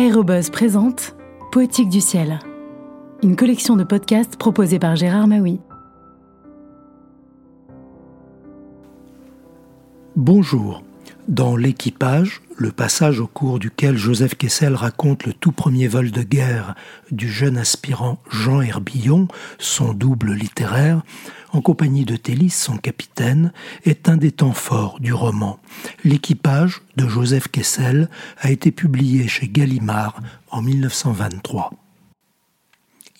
Aérobuzz présente Poétique du ciel, une collection de podcasts proposée par Gérard Maui. Bonjour. Dans L'équipage, le passage au cours duquel Joseph Kessel raconte le tout premier vol de guerre du jeune aspirant Jean Herbillon, son double littéraire, en compagnie de Télis, son capitaine, est un des temps forts du roman. L'équipage de Joseph Kessel a été publié chez Gallimard en 1923.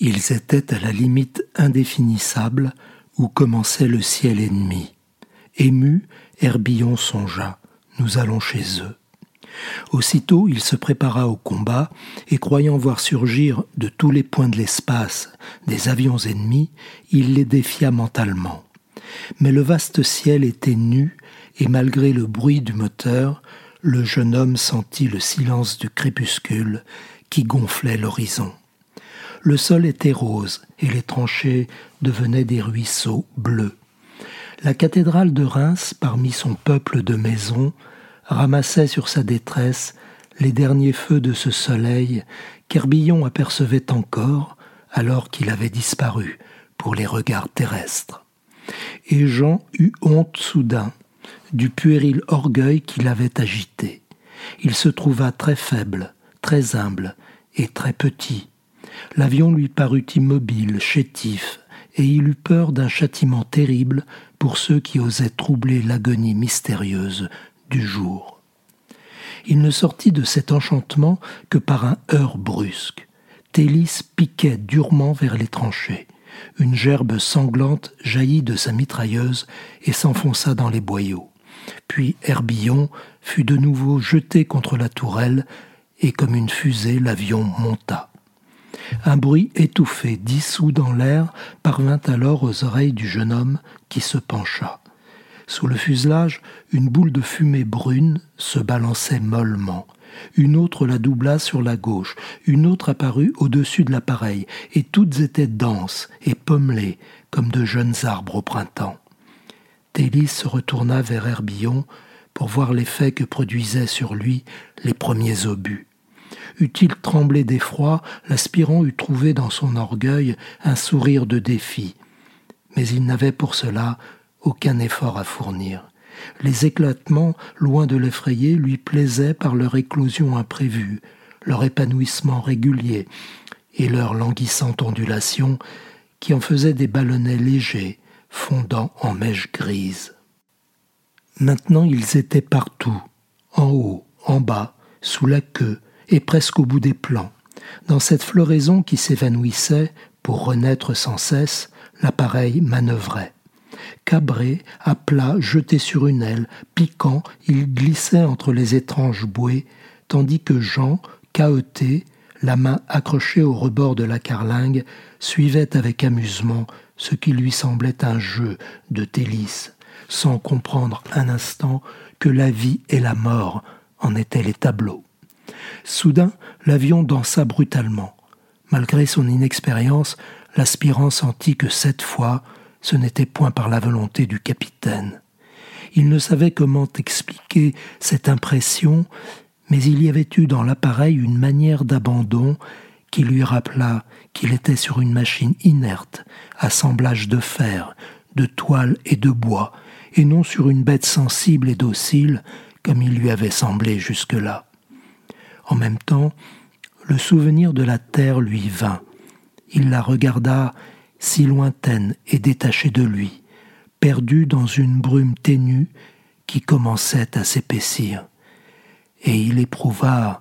Ils étaient à la limite indéfinissable où commençait le ciel ennemi. Ému, Herbillon songea Nous allons chez eux. Aussitôt il se prépara au combat, et croyant voir surgir de tous les points de l'espace des avions ennemis, il les défia mentalement. Mais le vaste ciel était nu, et malgré le bruit du moteur, le jeune homme sentit le silence du crépuscule qui gonflait l'horizon. Le sol était rose, et les tranchées devenaient des ruisseaux bleus. La cathédrale de Reims, parmi son peuple de maisons, ramassait sur sa détresse les derniers feux de ce soleil qu'Herbillon apercevait encore alors qu'il avait disparu pour les regards terrestres. Et Jean eut honte soudain du puéril orgueil qui l'avait agité. Il se trouva très faible, très humble et très petit. L'avion lui parut immobile, chétif, et il eut peur d'un châtiment terrible pour ceux qui osaient troubler l'agonie mystérieuse Il ne sortit de cet enchantement que par un heurt brusque. Télis piquait durement vers les tranchées. Une gerbe sanglante jaillit de sa mitrailleuse et s'enfonça dans les boyaux. Puis Herbillon fut de nouveau jeté contre la tourelle, et comme une fusée, l'avion monta. Un bruit étouffé, dissous dans l'air, parvint alors aux oreilles du jeune homme qui se pencha. Sous le fuselage, une boule de fumée brune se balançait mollement. Une autre la doubla sur la gauche, une autre apparut au-dessus de l'appareil, et toutes étaient denses et pommelées comme de jeunes arbres au printemps. Télis se retourna vers Herbillon pour voir l'effet que produisaient sur lui les premiers obus. Eût-il tremblé d'effroi, l'aspirant eût trouvé dans son orgueil un sourire de défi. Mais il n'avait pour cela aucun effort à fournir. Les éclatements, loin de l'effrayer, lui plaisaient par leur éclosion imprévue, leur épanouissement régulier et leur languissante ondulation qui en faisaient des ballonnets légers, fondant en mèches grises. Maintenant ils étaient partout, en haut, en bas, sous la queue et presque au bout des plans. Dans cette floraison qui s'évanouissait, pour renaître sans cesse, l'appareil manœuvrait. Cabré, à plat, jeté sur une aile, piquant, il glissait entre les étranges bouées, tandis que Jean, cahoté, la main accrochée au rebord de la carlingue, suivait avec amusement ce qui lui semblait un jeu de délices, sans comprendre un instant que la vie et la mort en étaient les tableaux. Soudain, l'avion dansa brutalement. Malgré son inexpérience, l'aspirant sentit que cette fois, ce n'était point par la volonté du capitaine. Il ne savait comment expliquer cette impression, mais il y avait eu dans l'appareil une manière d'abandon qui lui rappela qu'il était sur une machine inerte, assemblage de fer, de toile et de bois, et non sur une bête sensible et docile comme il lui avait semblé jusque-là. En même temps, le souvenir de la terre lui vint. Il la regarda si lointaine et détachée de lui, perdue dans une brume ténue qui commençait à s'épaissir, et il éprouva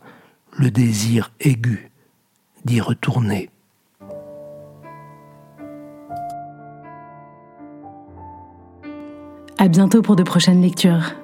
le désir aigu d'y retourner. À bientôt pour de prochaines lectures.